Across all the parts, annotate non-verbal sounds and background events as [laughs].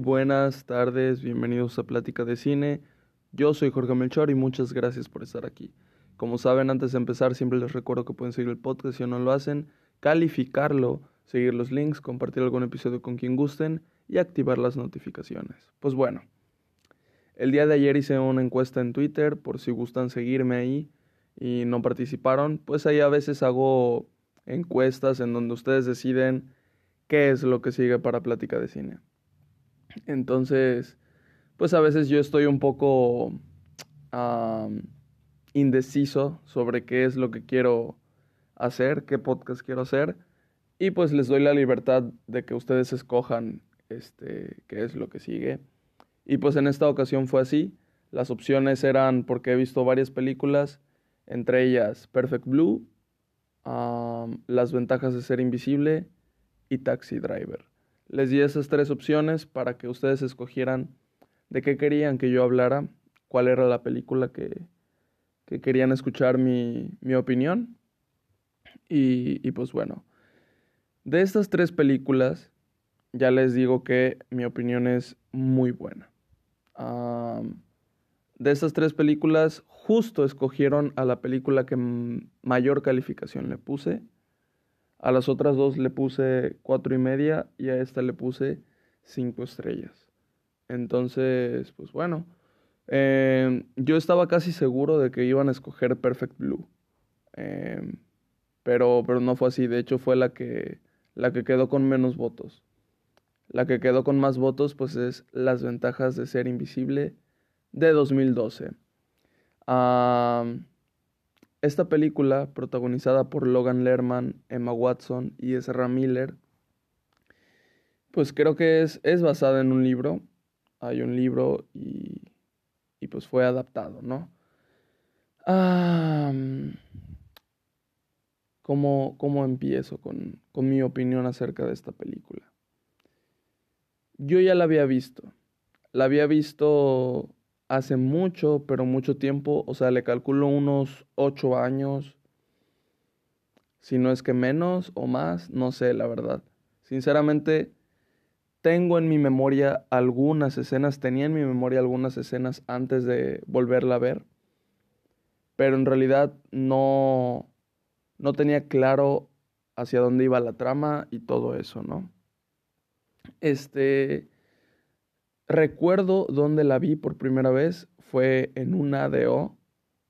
buenas tardes, bienvenidos a Plática de Cine. Yo soy Jorge Melchor y muchas gracias por estar aquí. Como saben, antes de empezar siempre les recuerdo que pueden seguir el podcast si no lo hacen, calificarlo, seguir los links, compartir algún episodio con quien gusten y activar las notificaciones. Pues bueno, el día de ayer hice una encuesta en Twitter por si gustan seguirme ahí y no participaron, pues ahí a veces hago encuestas en donde ustedes deciden qué es lo que sigue para plática de cine. Entonces, pues a veces yo estoy un poco indeciso sobre qué es lo que quiero hacer, qué podcast quiero hacer, y pues les doy la libertad de que ustedes escojan este, qué es lo que sigue. Y pues en esta ocasión fue así. Las opciones eran porque he visto varias películas, entre ellas Perfect Blue, Las ventajas de ser invisible y Taxi Driver. Les di esas tres opciones para que ustedes escogieran de qué querían que yo hablara, cuál era la película que, que querían escuchar mi, mi opinión. Y, y, pues bueno, de estas tres películas, ya les digo que mi opinión es muy buena. de estas tres películas, justo escogieron a la película que mayor calificación le puse. A las otras dos le puse cuatro y media y a esta le puse cinco estrellas. Entonces, pues bueno, em, yo estaba casi seguro de que iban a escoger Perfect Blue. Em, pero, pero no fue así. De hecho, fue la que, la que quedó con menos votos. La que quedó con más votos, pues es Las ventajas de ser invisible de 2012. Esta película, protagonizada por Logan Lerman, Emma Watson y Ezra Miller, pues creo que es, es basada en un libro. Hay un libro y, y pues fue adaptado, ¿no? ¿cómo, ¿Cómo empiezo con, con mi opinión acerca de esta película? Yo ya la había visto. La había visto hace mucho, pero mucho tiempo. O sea, le calculo unos ocho años. Si no es que menos o más, no sé, la verdad. Sinceramente, tengo en mi memoria algunas escenas, tenía en mi memoria algunas escenas antes de volverla a ver. Pero en realidad no, no tenía claro hacia dónde iba la trama y todo eso, ¿no? Este, recuerdo dónde la vi por primera vez, fue en un ADO,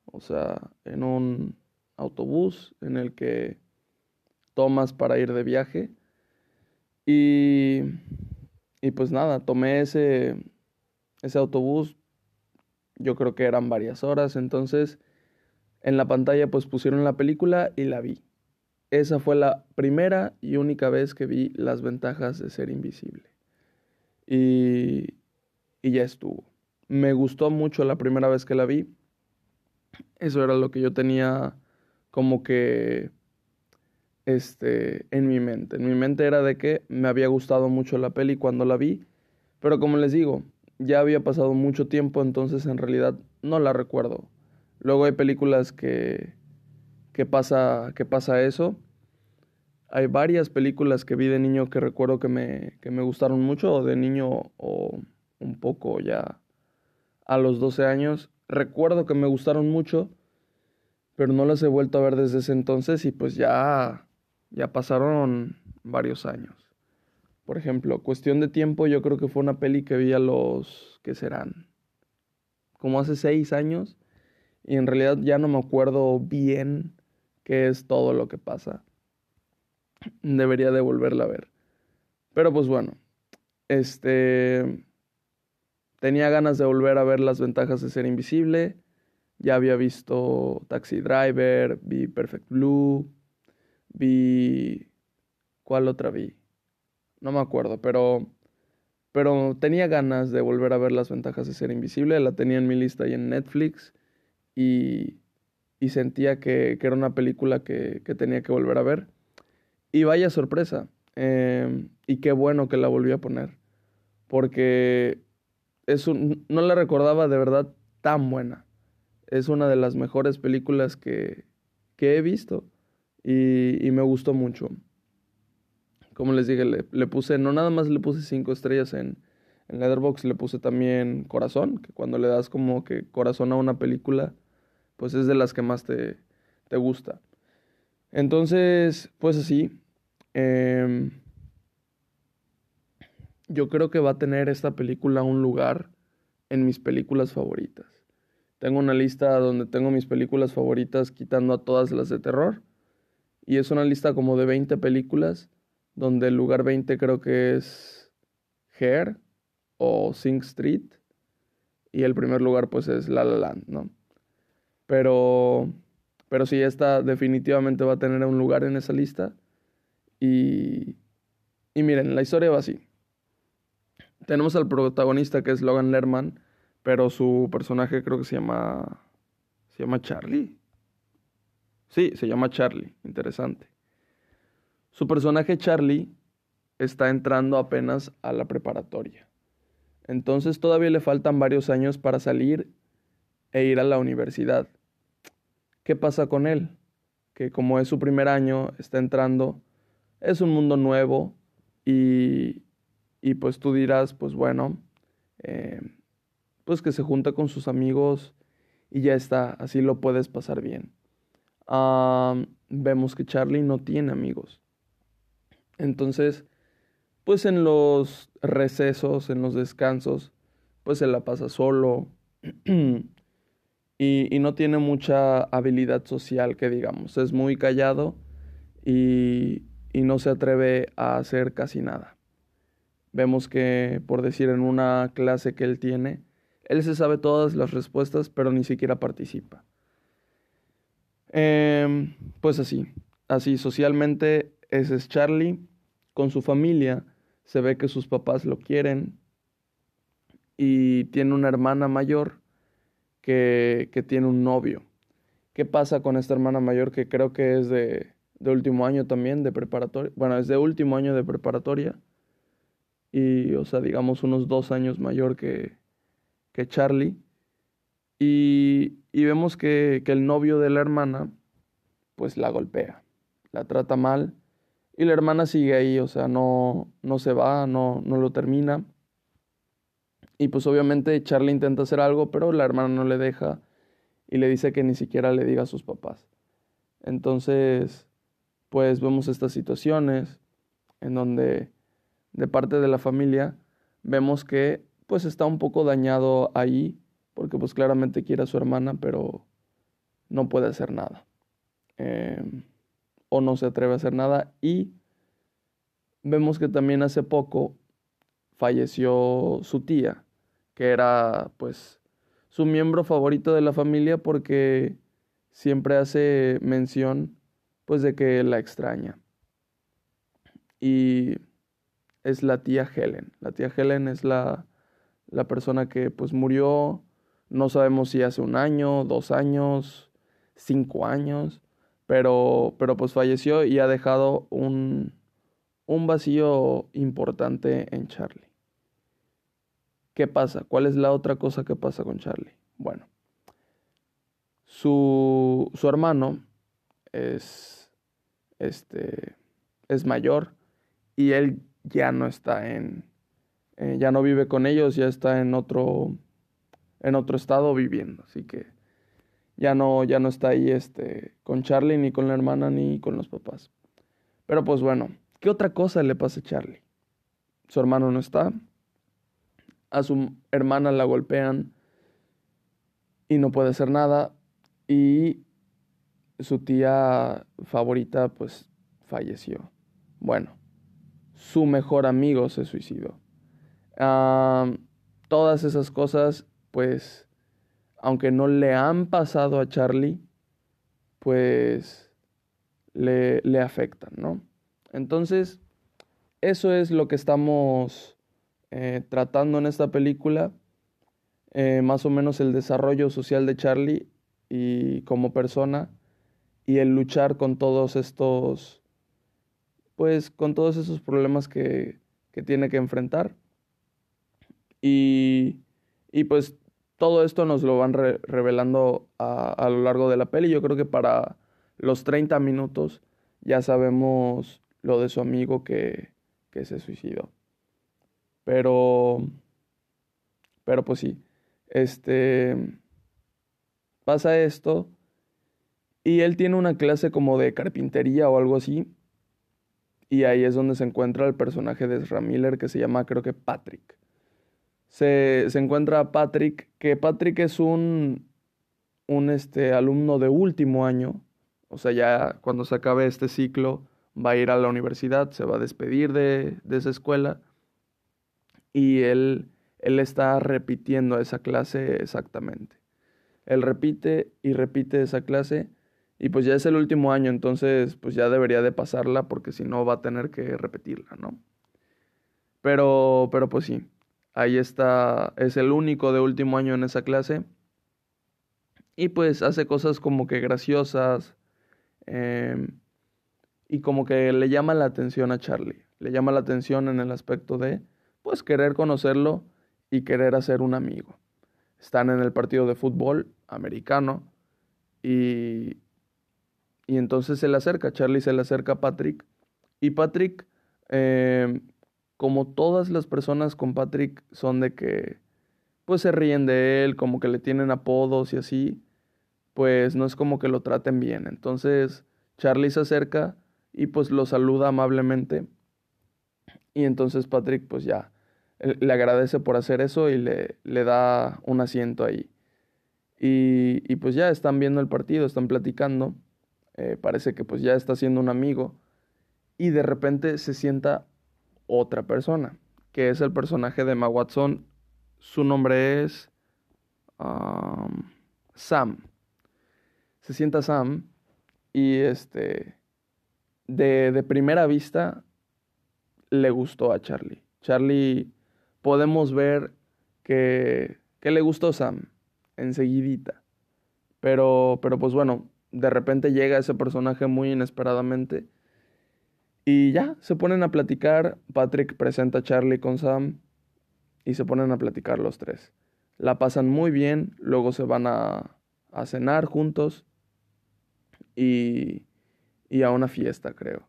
o sea, en un autobús en el que tomas para ir de viaje. Y, y pues nada, tomé ese, ese autobús, yo creo que eran varias horas, entonces en la pantalla pues pusieron la película y la vi. Esa fue la primera y única vez que vi las ventajas de ser invisible. Y, y ya estuvo. Me gustó mucho la primera vez que la vi. Eso era lo que yo tenía como que este en mi mente. En mi mente era de que me había gustado mucho la peli cuando la vi, pero como les digo, ya había pasado mucho tiempo, entonces en realidad no la recuerdo. Luego hay películas que que pasa, que pasa eso. Hay varias películas que vi de niño que recuerdo que me, que me gustaron mucho, o de niño o un poco ya a los 12 años. Recuerdo que me gustaron mucho, pero no las he vuelto a ver desde ese entonces y pues ya, ya pasaron varios años. Por ejemplo, Cuestión de Tiempo, yo creo que fue una peli que vi a los, ¿qué serán? Como hace seis años. Y en realidad ya no me acuerdo bien qué es todo lo que pasa. Debería de volverla a ver. Pero pues bueno, este... Tenía ganas de volver a ver las ventajas de ser invisible. Ya había visto Taxi Driver, vi Perfect Blue, vi... ¿Cuál otra vi? No me acuerdo, pero... Pero tenía ganas de volver a ver las ventajas de ser invisible. La tenía en mi lista ahí en Netflix. Y, y sentía que, era una película que, tenía que volver a ver. Y vaya sorpresa. Em, y qué bueno que la volví a poner. Porque es no la recordaba de verdad tan buena. Es una de las mejores películas que, he visto. Y, me gustó mucho. Como les dije, le, puse, no nada más le puse cinco estrellas en, En Letterboxd le puse también corazón, que cuando le das como que corazón a una película, pues es de las que más te, te gusta. Entonces, pues así. Em, yo creo que va a tener esta película un lugar en mis películas favoritas. Tengo una lista donde tengo mis películas favoritas quitando a todas las de terror. Y es una lista como de 20 películas, donde el lugar 20 creo que es Hair o Sing Street. Y el primer lugar pues es La La Land, ¿no? Pero, pero sí, esta definitivamente va a tener un lugar en esa lista. Y, y miren, la historia va así. Tenemos al protagonista que es Logan Lerman, pero su personaje creo que se llama. Se llama Charlie. Sí, se llama Charlie. Interesante. Su personaje Charlie está entrando apenas a la preparatoria. Entonces todavía le faltan varios años para salir e ir a la universidad. ¿Qué pasa con él? Que como es su primer año, está entrando, es un mundo nuevo y, y pues tú dirás, pues bueno, eh, pues que se junta con sus amigos y ya está, así lo puedes pasar bien. vemos que Charlie no tiene amigos. Entonces, pues en los recesos, en los descansos, pues se la pasa solo, [clears throat] y, no tiene mucha habilidad social, que digamos. Es muy callado y, y no se atreve a hacer casi nada. Vemos que, por decir, en una clase que él tiene, él se sabe todas las respuestas, pero ni siquiera participa. Em, pues así, así socialmente ese es Charlie. Con su familia se ve que sus papás lo quieren y tiene una hermana mayor que, tiene un novio. ¿Qué pasa con esta hermana mayor que creo que es de, de último año también, de preparatoria? Bueno, es de último año de preparatoria. Y, o sea, digamos unos dos años mayor que, que Charlie. Y, y vemos que, que el novio de la hermana, pues la golpea, la trata mal. Y la hermana sigue ahí, o sea, no, no se va, no, no lo termina. Y pues obviamente Charlie intenta hacer algo, pero la hermana no le deja y le dice que ni siquiera le diga a sus papás. Entonces, pues vemos estas situaciones en donde de parte de la familia vemos que pues está un poco dañado ahí porque pues claramente quiere a su hermana pero no puede hacer nada em, o no se atreve a hacer nada y vemos que también hace poco falleció su tía que era pues su miembro favorito de la familia porque siempre hace mención pues de que la extraña. Y es la tía Helen. La tía Helen es la, la persona que pues murió, no sabemos si hace un año, dos años, cinco años, pero, pero pues falleció y ha dejado un, un vacío importante en Charlie. ¿Qué pasa? ¿Cuál es la otra cosa que pasa con Charlie? Bueno, su, su hermano es, este, es mayor y él ya no está en, eh, ya no vive con ellos, ya está en otro, en otro estado viviendo, así que ya no, ya no está ahí este, con Charlie, ni con la hermana, ni con los papás. Pero pues bueno, ¿qué otra cosa le pasa a Charlie? Su hermano no está, a su hermana la golpean y no puede hacer nada y su tía favorita pues falleció. Bueno, su mejor amigo se suicidó. todas esas cosas pues aunque no le han pasado a Charlie pues le, le afectan, ¿no? Entonces, eso es lo que estamos eh, tratando en esta película eh, más o menos el desarrollo social de Charlie y como persona y el luchar con todos estos, pues con todos esos problemas que, que tiene que enfrentar. Y, y, pues todo esto nos lo van revelando a, a, lo largo de la peli. Yo creo que para los 30 minutos ya sabemos lo de su amigo que, que se suicidó. Pero, Pero pues sí, este, pasa esto y él tiene una clase como de carpintería o algo así. Y ahí es donde se encuentra el personaje de Ezra Miller que se llama creo que Patrick. Se, se encuentra Patrick, que Patrick es un, un este, alumno de último año. O sea, ya cuando se acabe este ciclo va a ir a la universidad, se va a despedir de, de esa escuela. Y él, él está repitiendo esa clase exactamente. Él repite y repite esa clase y pues ya es el último año, entonces pues ya debería de pasarla porque si no va a tener que repetirla, ¿no? Pero, pero pues sí, ahí está, es el único de último año en esa clase. Y pues hace cosas como que graciosas em, y como que le llama la atención a Charlie. Le llama la atención en el aspecto de pues querer conocerlo y querer hacer un amigo. Están en el partido de fútbol americano y y entonces se le acerca, Charlie se le acerca a Patrick. Y Patrick, eh, como todas las personas con Patrick son de que, pues se ríen de él, como que le tienen apodos y así, pues no es como que lo traten bien. Entonces Charlie se acerca y pues lo saluda amablemente. Y entonces Patrick pues ya le agradece por hacer eso y le, le da un asiento ahí. Y, y pues ya están viendo el partido, están platicando. Eh, parece que pues ya está siendo un amigo y de repente se sienta otra persona, que es el personaje de Emma Watson. Su nombre es Sam. Se sienta Sam y este de, de primera vista le gustó a Charlie. Charlie podemos ver que, que le gustó Sam enseguidita. Pero, pero pues bueno, de repente llega ese personaje muy inesperadamente. Y ya, se ponen a platicar. Patrick presenta a Charlie con Sam y se ponen a platicar los tres. La pasan muy bien, luego se van a, cenar juntos y, y, a una fiesta, creo.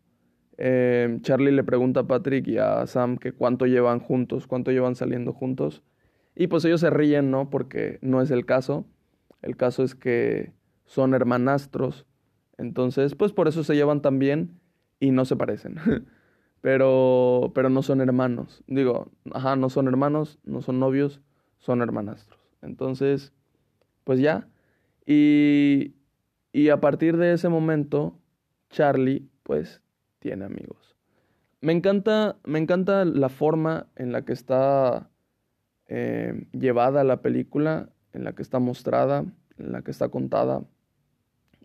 Eh, Charlie le pregunta a Patrick y a Sam que cuánto llevan juntos, cuánto llevan saliendo juntos. Y pues ellos se ríen, ¿no? Porque no es el caso. El caso es que son hermanastros. Entonces, pues por eso se llevan tan bien y no se parecen. [laughs] pero, pero no son hermanos. Digo, ajá, no son hermanos, no son novios, son hermanastros. Entonces, pues ya. Y, y a partir de ese momento, Charlie, pues, tiene amigos. Me encanta, me encanta la forma en la que está eh, llevada la película, en la que está mostrada, en la que está contada.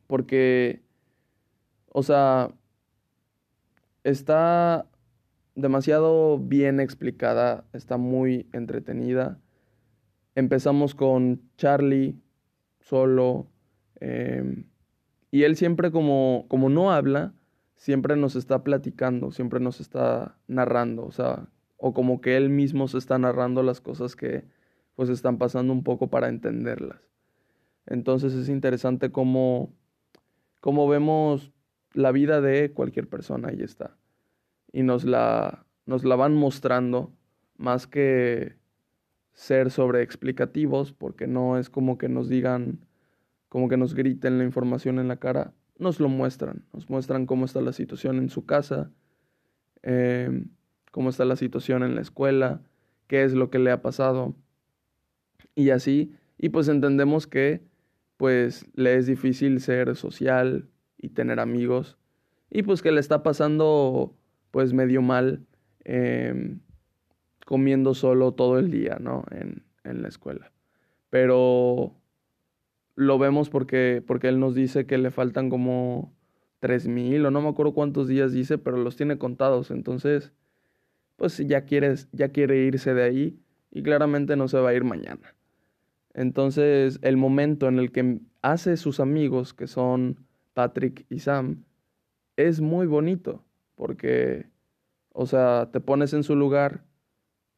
Porque, o sea, está demasiado bien explicada, está muy entretenida. Empezamos con Charlie solo. Em, y él siempre como, como no habla, siempre nos está platicando, siempre nos está narrando, o sea, o como que él mismo se está narrando las cosas que pues están pasando un poco para entenderlas. Entonces es interesante cómo como vemos la vida de cualquier persona, ahí está. Y nos la, nos la van mostrando más que ser sobre explicativos, porque no es como que nos digan, como que nos griten la información en la cara, nos lo muestran, nos muestran cómo está la situación en su casa, em, cómo está la situación en la escuela, qué es lo que le ha pasado, y así, y pues entendemos que pues le es difícil ser social y tener amigos y pues que le está pasando pues medio mal em, comiendo solo todo el día, ¿no? En, en la escuela. Pero lo vemos porque, porque él nos dice que le faltan como tres mil o no me acuerdo cuántos días dice, pero los tiene contados. Entonces, pues ya, quieres, ya quiere irse de ahí y claramente no se va a ir mañana. Entonces, el momento en el que hace sus amigos, que son Patrick y Sam, es muy bonito, porque, o sea, te pones en su lugar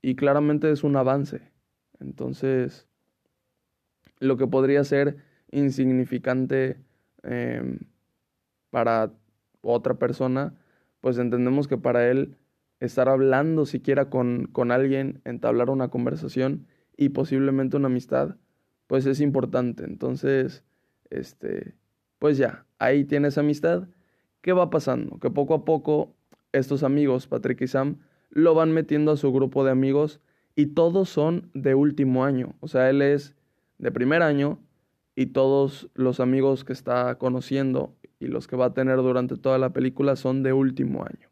y claramente es un avance. Entonces, lo que podría ser insignificante em, para otra persona, pues entendemos que para él estar hablando siquiera con, con alguien, entablar una conversación, y posiblemente una amistad, pues es importante. Entonces, este, pues ya, ahí tienes amistad. ¿Qué va pasando? Que poco a poco estos amigos, Patrick y Sam, lo van metiendo a su grupo de amigos y todos son de último año. O sea, él es de primer año y todos los amigos que está conociendo y los que va a tener durante toda la película son de último año.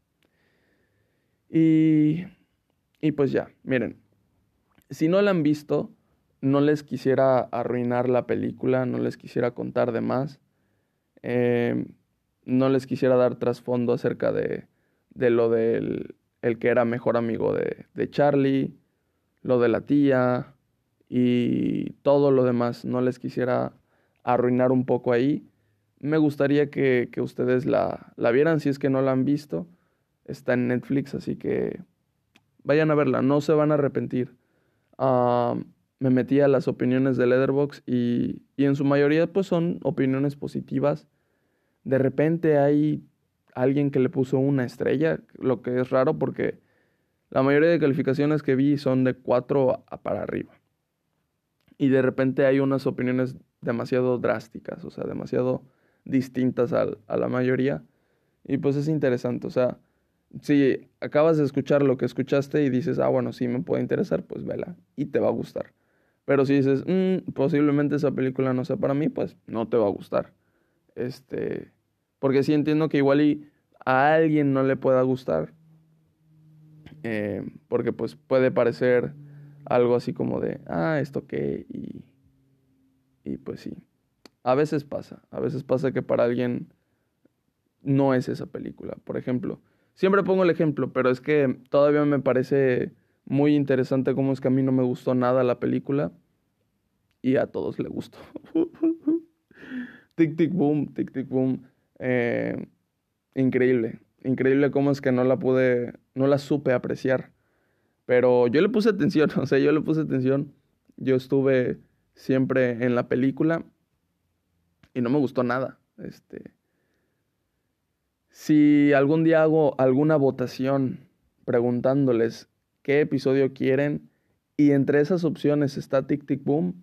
Y, y pues ya, miren, si no la han visto, no les quisiera arruinar la película, no les quisiera contar de más, eh, no les quisiera dar trasfondo acerca de, de lo del el que era mejor amigo de, de Charlie, lo de la tía y todo lo demás. No les quisiera arruinar un poco ahí. Me gustaría que, que ustedes la, la, vieran si es que no la han visto. Está en Netflix, así que vayan a verla, no se van a arrepentir. Me metí a las opiniones de Leatherbox y, y en su mayoría pues son opiniones positivas. De repente hay alguien que le puso una estrella, lo que es raro porque la mayoría de calificaciones que vi son de 4 a para arriba. Y de repente hay unas opiniones demasiado drásticas, o sea, demasiado distintas a, a la mayoría. Y pues es interesante, o sea, si acabas de escuchar lo que escuchaste y dices, ah, bueno, sí me puede interesar, pues vela y te va a gustar. Pero si dices, mm, posiblemente esa película no sea para mí, pues no te va a gustar. Este, porque sí entiendo que igual y a alguien no le pueda gustar. Eh, porque pues puede parecer algo así como de, ah, esto qué, y, y pues sí. A veces pasa, a veces pasa que para alguien no es esa película. Por ejemplo, siempre pongo el ejemplo, pero es que todavía me parece muy interesante cómo es que a mí no me gustó nada la película y a todos le gustó. [laughs] tic, tic, boom, tic, tic, boom. Eh, increíble, increíble cómo es que no la pude, no la supe apreciar. Pero yo le puse atención, [laughs] o sea, yo le puse atención. Yo estuve siempre en la película y no me gustó nada. Este, si algún día hago alguna votación preguntándoles qué episodio quieren y entre esas opciones está Tic Tic Boom,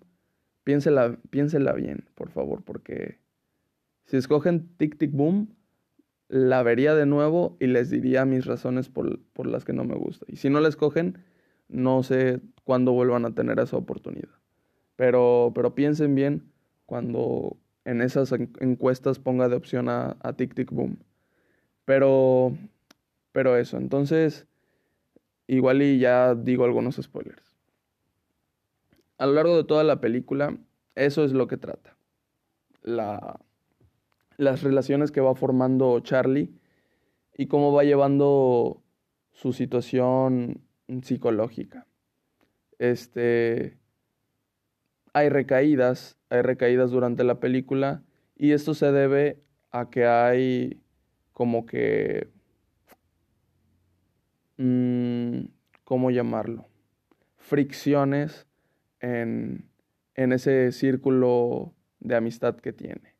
piénsela, piénsela bien, por favor, porque si escogen Tic Tic Boom, la vería de nuevo y les diría mis razones por, por, las que no me gusta. Y si no la escogen, no sé cuándo vuelvan a tener esa oportunidad. Pero, pero piensen bien cuando en esas encuestas ponga de opción a, a Tic Tic Boom. Pero, pero eso, entonces, igual y ya digo algunos spoilers. A lo largo de toda la película, eso es lo que trata. La, las relaciones que va formando Charlie y cómo va llevando su situación psicológica. Este hay recaídas, hay recaídas durante la película y esto se debe a que hay como que mmm, ¿cómo llamarlo? fricciones en, ese círculo de amistad que tiene.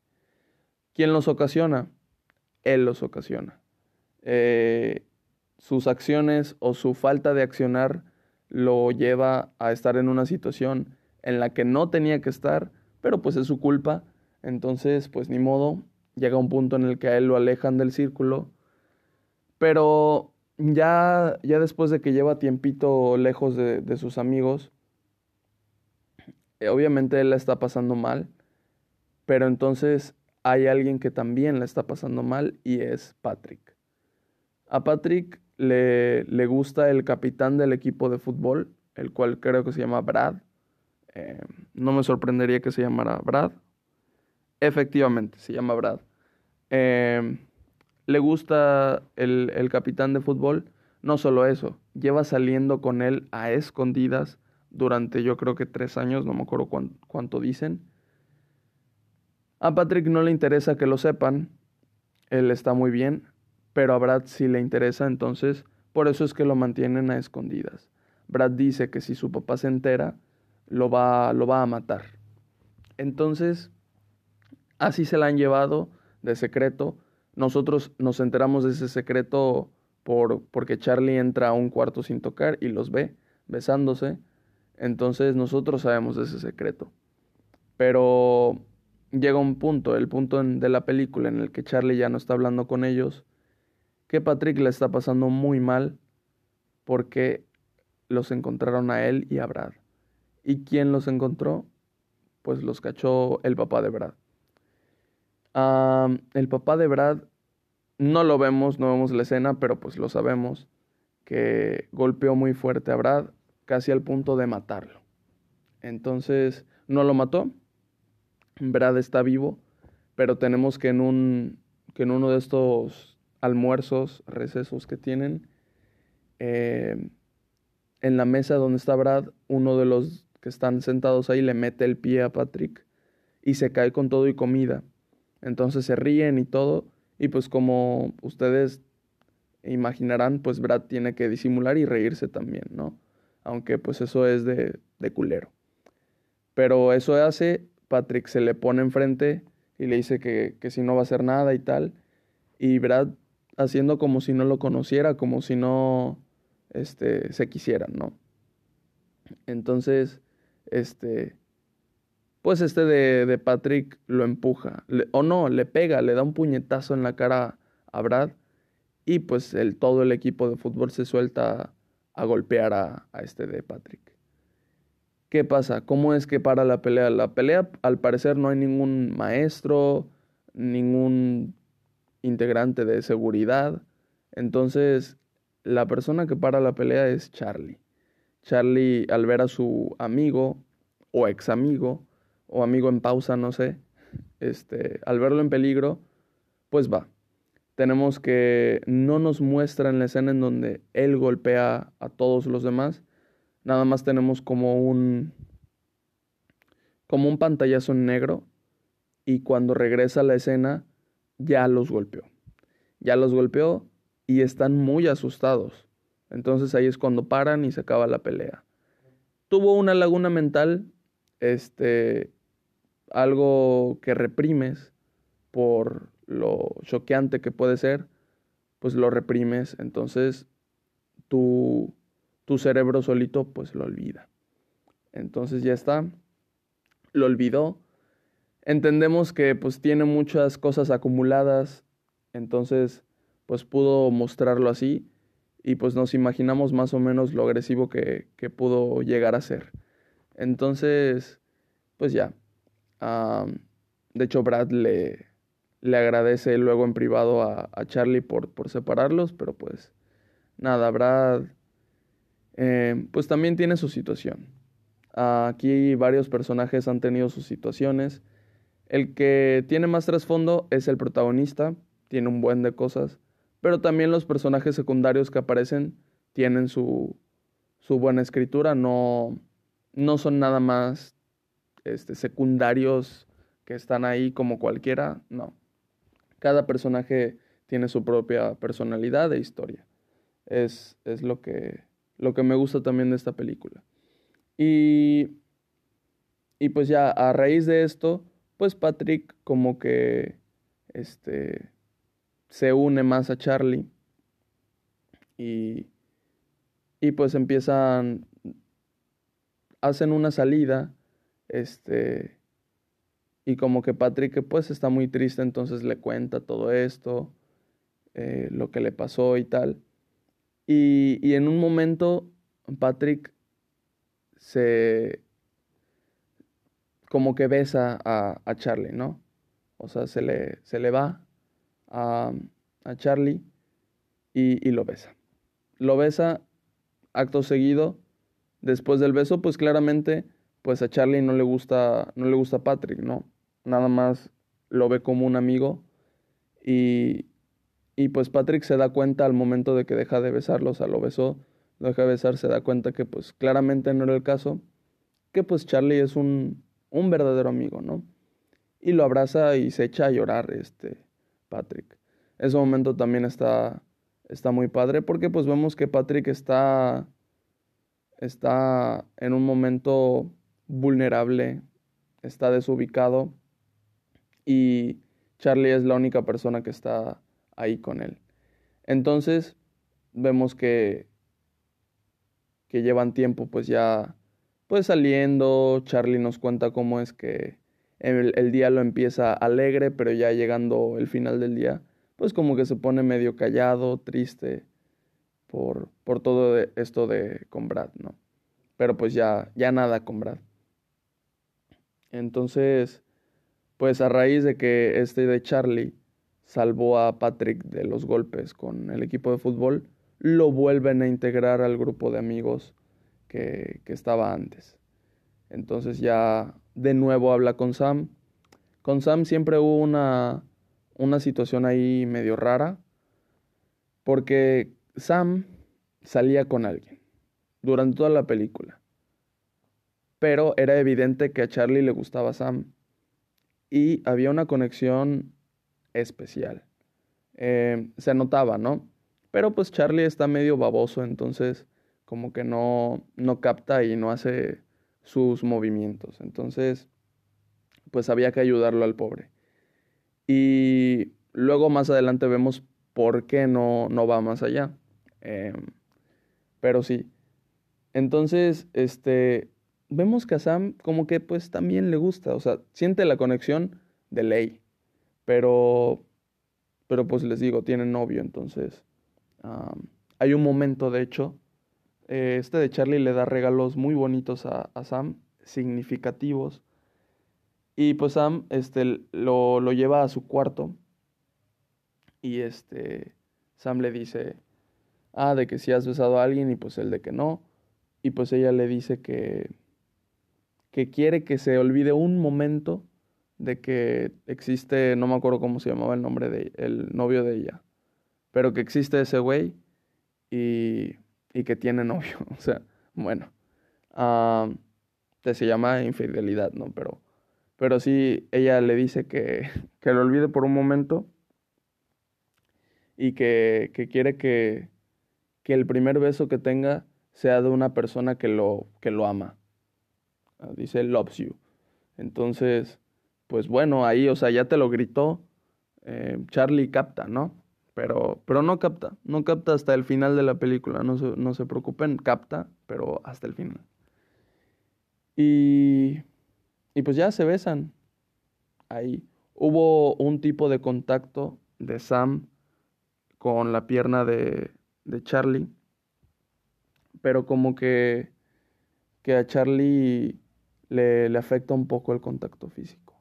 ¿Quién los ocasiona? Él los ocasiona. Eh, sus acciones o su falta de accionar lo lleva a estar en una situación en la que no tenía que estar, pero pues es su culpa. Entonces, pues ni modo, llega un punto en el que a él lo alejan del círculo. Pero ya, ya después de que lleva tiempito lejos de, sus amigos, obviamente él la está pasando mal, pero entonces hay alguien que también la está pasando mal y es Patrick. A Patrick le, le gusta el capitán del equipo de fútbol, el cual creo que se llama Brad. Eh, no me sorprendería que se llamara Brad. Efectivamente, se llama Brad. Eh, le gusta el, el, capitán de fútbol. No solo eso, lleva saliendo con él a escondidas durante yo creo que tres años, no me acuerdo cuánto dicen. A Patrick no le interesa que lo sepan, él está muy bien, pero a Brad sí le interesa, entonces por eso es que lo mantienen a escondidas. Brad dice que si su papá se entera, lo va, lo va a matar. Entonces, así se la han llevado de secreto. Nosotros nos enteramos de ese secreto por, porque Charlie entra a un cuarto sin tocar y los ve besándose. Entonces nosotros sabemos de ese secreto. Pero llega un punto, el punto de la película en el que Charlie ya no está hablando con ellos, que Patrick le está pasando muy mal porque los encontraron a él y a Brad. ¿Y quién los encontró? Pues los cachó el papá de Brad. el papá de Brad no lo vemos, no vemos la escena, pero pues lo sabemos, que golpeó muy fuerte a Brad, casi al punto de matarlo. Entonces, no lo mató, Brad está vivo, pero tenemos que en, un, que en uno de estos almuerzos, recesos que tienen, eh, en la mesa donde está Brad, uno de los que están sentados ahí le mete el pie a Patrick y se cae con todo y comida. Entonces se ríen y todo, y pues como ustedes imaginarán, pues Brad tiene que disimular y reírse también, ¿no? Aunque pues eso es de, de culero. Pero eso hace Patrick se le pone enfrente y le dice que, que si no va a hacer nada y tal. Y Brad haciendo como si no lo conociera, como si no este, se quisieran, ¿no? Entonces, este, pues este de, de Patrick lo empuja, o no, le pega, le da un puñetazo en la cara a Brad y pues el, todo el equipo de fútbol se suelta a, golpear a, a este de Patrick. ¿Qué pasa? ¿Cómo es que para la pelea? La pelea, al parecer, no hay ningún maestro, ningún integrante de seguridad. Entonces, la persona que para la pelea es Charlie. Charlie, al ver a su amigo, o ex amigo, o amigo en pausa, no sé, este, al verlo en peligro, pues va. Tenemos que no nos muestra en la escena en donde él golpea a todos los demás, nada más tenemos como un como un pantallazo en negro y cuando regresa a la escena ya los golpeó. Ya los golpeó y están muy asustados. Entonces ahí es cuando paran y se acaba la pelea. Tuvo una laguna mental, este, algo que reprimes por lo choqueante que puede ser, pues lo reprimes. Entonces tú tu cerebro solito pues lo olvida. Entonces ya está, lo olvidó. Entendemos que pues tiene muchas cosas acumuladas, entonces pues pudo mostrarlo así y pues nos imaginamos más o menos lo agresivo que, que pudo llegar a ser. Entonces, pues ya. de hecho, Brad le, le, agradece luego en privado a, a Charlie por, por separarlos, pero pues nada, Brad eh, pues también tiene su situación. Aquí varios personajes han tenido sus situaciones. El que tiene más trasfondo es el protagonista, tiene un buen de cosas, pero también los personajes secundarios que aparecen tienen su, su buena escritura, no, no son nada más este, secundarios que están ahí como cualquiera, no. Cada personaje tiene su propia personalidad e historia. Es, es lo que lo que me gusta también de esta película. Y, y pues ya a raíz de esto, pues Patrick como que este, se une más a Charlie y, y pues empiezan, hacen una salida, este, y como que Patrick pues está muy triste, entonces le cuenta todo esto, eh, lo que le pasó y tal. Y, en un momento Patrick se como que besa a, Charlie, ¿no? O sea, se le, se le va a, a Charlie y, y, lo besa. Lo besa acto seguido. Después del beso, pues claramente, pues a Charlie no le gusta, no le gusta Patrick, ¿no? Nada más lo ve como un amigo y, y pues Patrick se da cuenta al momento de que deja de besarlo, o sea, lo besó, lo deja de besar, se da cuenta que pues claramente no era el caso, que pues Charlie es un, un verdadero amigo, ¿no? Y lo abraza y se echa a llorar este Patrick. Ese momento también está, está muy padre porque pues vemos que Patrick está, está en un momento vulnerable, está desubicado y Charlie es la única persona que está ahí con él. Entonces, vemos que, que llevan tiempo pues ya pues saliendo, Charlie nos cuenta cómo es que el, día lo empieza alegre, pero ya llegando el final del día, pues como que se pone medio callado, triste por, por todo esto de con Brad, ¿no? Pero pues ya, ya nada con Brad. Entonces, pues a raíz de que este de Charlie salvó a Patrick de los golpes con el equipo de fútbol, lo vuelven a integrar al grupo de amigos que, que estaba antes. Entonces ya de nuevo habla con Sam. Con Sam siempre hubo una, una situación ahí medio rara, porque Sam salía con alguien durante toda la película. Pero era evidente que a Charlie le gustaba Sam. Y había una conexión especial. Eh, se notaba, ¿no? Pero pues Charlie está medio baboso, entonces como que no, no capta y no hace sus movimientos. Entonces, pues había que ayudarlo al pobre. Y luego más adelante vemos por qué no, no va más allá. Em, pero sí. Entonces, este, vemos que a Sam como que pues también le gusta, o sea, siente la conexión de ley. Pero, pero pues les digo, tiene novio, entonces hay un momento, de hecho, eh, este de Charlie le da regalos muy bonitos a, Sam, significativos. Y pues Sam este, lo, lo, lleva a su cuarto. Y este, Sam le dice, ah, de que si has besado a alguien y pues el de que no. Y pues ella le dice que, que quiere que se olvide un momento de que existe, no me acuerdo cómo se llamaba el nombre de el novio de ella, pero que existe ese güey y, y que tiene novio. [laughs] O sea, bueno, se llama infidelidad, ¿no? Pero, pero sí, ella le dice que, [laughs] que lo olvide por un momento y que, que quiere que, que el primer beso que tenga sea de una persona que lo, que lo ama. Ah, dice loves you. Entonces, pues bueno, ahí, o sea, ya te lo gritó. Eh, Charlie capta, ¿no? Pero, pero no capta, no capta hasta el final de la película, no se, no se preocupen, capta, pero hasta el final. Y, y pues ya se besan. Ahí. Hubo un tipo de contacto de Sam con la pierna de, de Charlie, pero como que, que a Charlie le, le afecta un poco el contacto físico.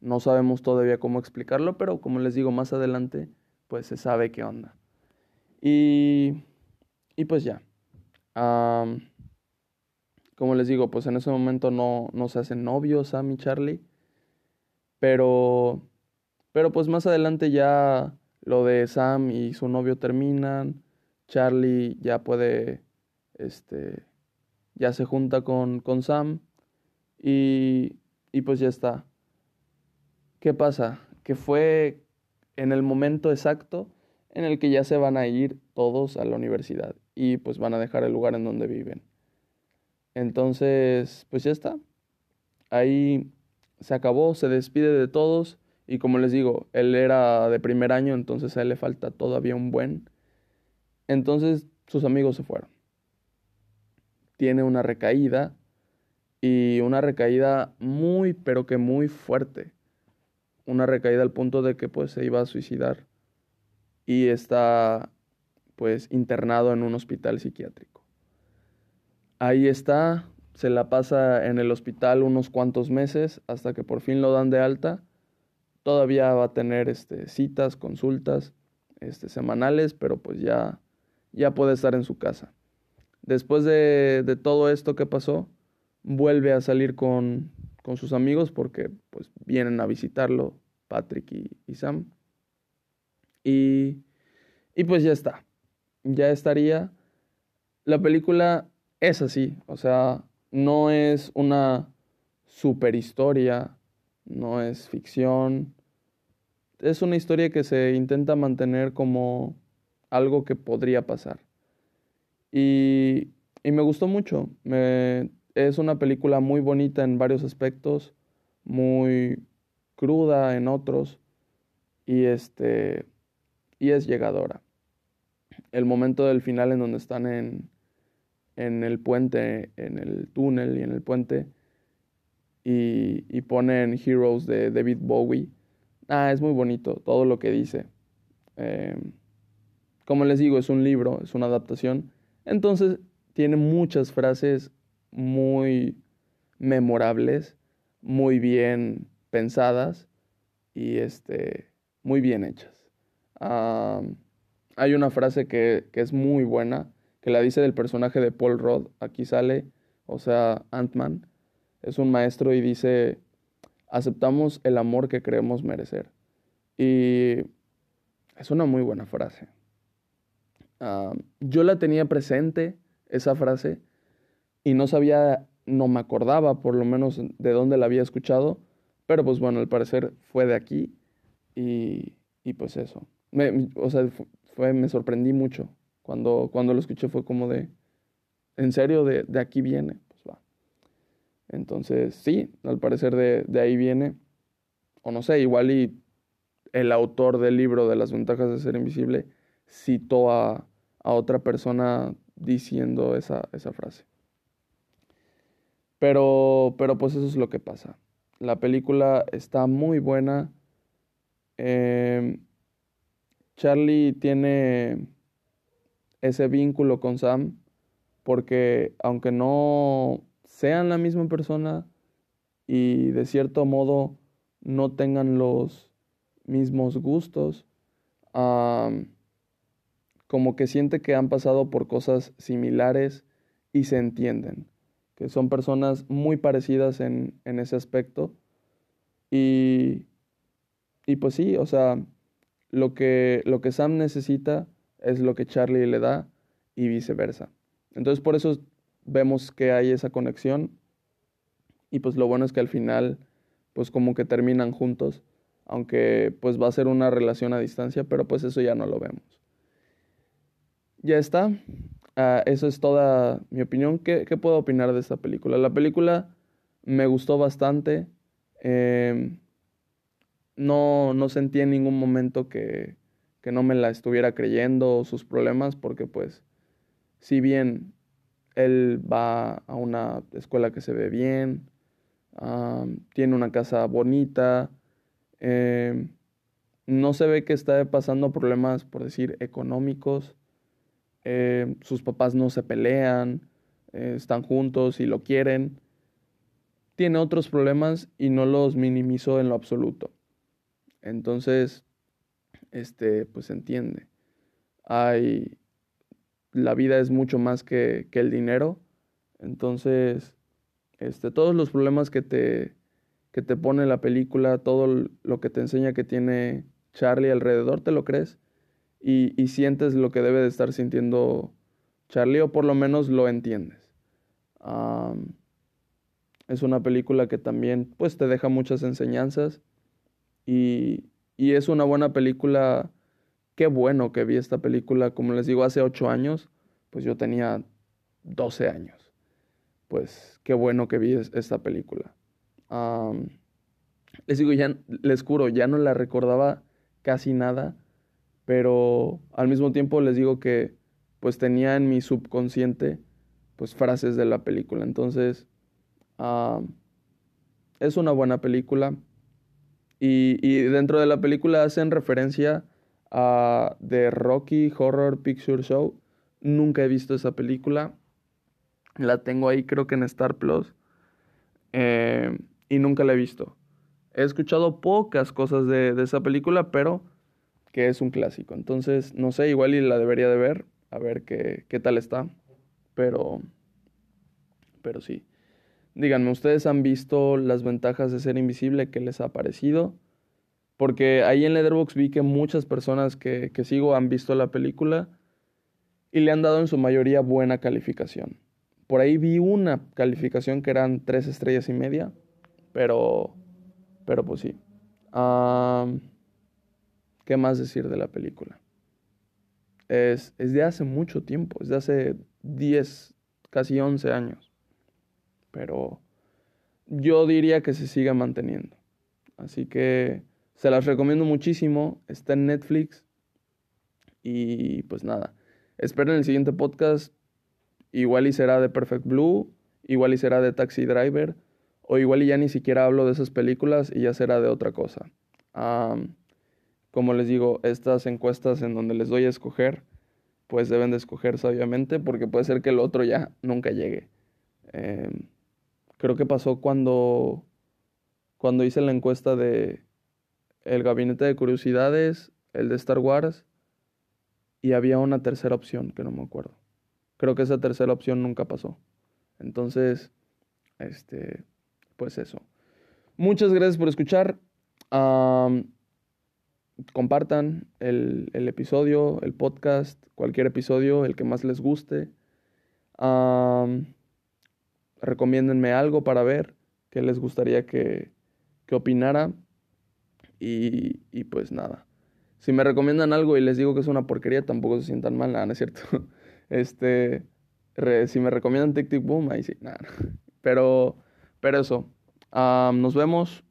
No sabemos todavía cómo explicarlo, pero como les digo, más adelante, pues se sabe qué onda. Y, y pues ya. como les digo, pues en ese momento no, no se hacen novios Sam y Charlie. Pero, pero pues más adelante ya lo de Sam y su novio terminan. Charlie ya puede, este, ya se junta con, con Sam. Y, y pues ya está. ¿Qué pasa? Que fue en el momento exacto en el que ya se van a ir todos a la universidad y pues van a dejar el lugar en donde viven. Entonces, pues ya está. Ahí se acabó, se despide de todos y como les digo, él era de primer año, entonces a él le falta todavía un buen. Entonces sus amigos se fueron. Tiene una recaída y una recaída muy, pero que muy fuerte una recaída al punto de que pues se iba a suicidar y está pues internado en un hospital psiquiátrico. Ahí está, se la pasa en el hospital unos cuantos meses hasta que por fin lo dan de alta. Todavía va a tener este, citas, consultas este, semanales, pero pues ya, ya puede estar en su casa. Después de, de todo esto que pasó, vuelve a salir con, con sus amigos porque pues vienen a visitarlo Patrick y, Sam. Y, y pues ya está. Ya estaría. La película es así. O sea, no es una super historia. No es ficción. Es una historia que se intenta mantener como algo que podría pasar. Y, y me gustó mucho. Me, es una película muy bonita en varios aspectos. Muy cruda en otros y este y es llegadora. El momento del final en donde están en, en el puente, en el túnel y en el puente, y, y ponen Heroes de David Bowie. Ah, es muy bonito todo lo que dice. Em, como les digo, es un libro, es una adaptación. Entonces tiene muchas frases muy memorables, muy bien pensadas y este, muy bien hechas. hay una frase que, que, es muy buena, que la dice del personaje de Paul Rudd, aquí sale, o sea, Ant-Man, es un maestro y dice, aceptamos el amor que creemos merecer. Y es una muy buena frase. yo la tenía presente, esa frase, y no sabía, no me acordaba por lo menos de dónde la había escuchado, pero pues bueno, al parecer fue de aquí y, y pues eso. Me, o sea, fue, me sorprendí mucho. Cuando, cuando lo escuché fue como de, ¿en serio de, de aquí viene? Pues va. Entonces, sí, al parecer de, de ahí viene. O no sé, igual y el autor del libro de las ventajas de ser invisible citó a, a otra persona diciendo esa, esa frase. Pero, pero pues eso es lo que pasa. La película está muy buena. Em, Charlie tiene ese vínculo con Sam porque aunque no sean la misma persona y de cierto modo no tengan los mismos gustos, como que siente que han pasado por cosas similares y se entienden que son personas muy parecidas en, ese aspecto. Y, y, pues sí, o sea, lo que, lo que Sam necesita es lo que Charlie le da y viceversa. Entonces por eso vemos que hay esa conexión y pues lo bueno es que al final pues como que terminan juntos, aunque pues va a ser una relación a distancia, pero pues eso ya no lo vemos. Ya está, Ah, eso es toda mi opinión. ¿Qué, puedo opinar de esta película? La película me gustó bastante. Em, no, no sentí en ningún momento que, que, no me la estuviera creyendo sus problemas, porque pues, si bien él va a una escuela que se ve bien, tiene una casa bonita, em, no se ve que está pasando problemas, por decir, económicos. Eh, sus papás no se pelean, eh, están juntos y lo quieren. Tiene otros problemas y no los minimizó en lo absoluto. Entonces, este, pues entiende. Hay, la vida es mucho más que, que el dinero. Entonces, este, todos los problemas que te, que te pone la película, todo lo que te enseña que tiene Charlie alrededor, ¿te lo crees? Y, sientes lo que debe de estar sintiendo Charlie, o por lo menos lo entiendes. es una película que también pues te deja muchas enseñanzas y, y, es una buena película. Qué bueno que vi esta película, como les digo, hace ocho años, pues yo tenía 12 años. Pues qué bueno que vi esta película. les digo, ya, les juro, ya no la recordaba casi nada pero al mismo tiempo les digo que pues tenía en mi subconsciente pues frases de la película. Entonces, ah, es una buena película. Y, dentro de la película hacen referencia a The Rocky Horror Picture Show. Nunca he visto esa película. La tengo ahí creo que en Star Plus. Eh, y nunca la he visto. He escuchado pocas cosas de esa película, pero que es un clásico. Entonces, no sé, igual y la debería de ver, a ver qué, qué tal está. Pero, pero sí. Díganme, ¿ustedes han visto las ventajas de ser invisible? ¿Qué les ha parecido? Porque ahí en Letterboxd vi que muchas personas que, que sigo han visto la película y le han dado en su mayoría buena calificación. Por ahí vi una calificación que eran tres estrellas y media, pero, pero pues sí. ¿Qué más decir de la película? Es, es de hace mucho tiempo, es de hace 10, casi 11 años. Pero yo diría que se sigue manteniendo. Así que se las recomiendo muchísimo. Está en Netflix. Y pues nada, esperen el siguiente podcast. igual y será de Perfect Blue, igual y será de Taxi Driver, o igual y ya ni siquiera hablo de esas películas y ya será de otra cosa. Como les digo, estas encuestas en donde les doy a escoger, pues deben de escoger sabiamente porque puede ser que el otro ya nunca llegue. Em, creo que pasó cuando, cuando hice la encuesta de el gabinete de curiosidades, el de Star Wars, y había una tercera opción que no me acuerdo. Creo que esa tercera opción nunca pasó. Entonces, este, pues eso. Muchas gracias por escuchar. Compartan el, el, episodio, el podcast, cualquier episodio, el que más les guste. recomiéndenme algo para ver qué les gustaría que, que opinara. Y, y pues nada. Si me recomiendan algo y les digo que es una porquería, tampoco se sientan mal, nada, ¿no es cierto? [laughs] Este, si me recomiendan Tic Tic Boom, ahí sí, nada. [laughs] Pero, pero eso. nos vemos.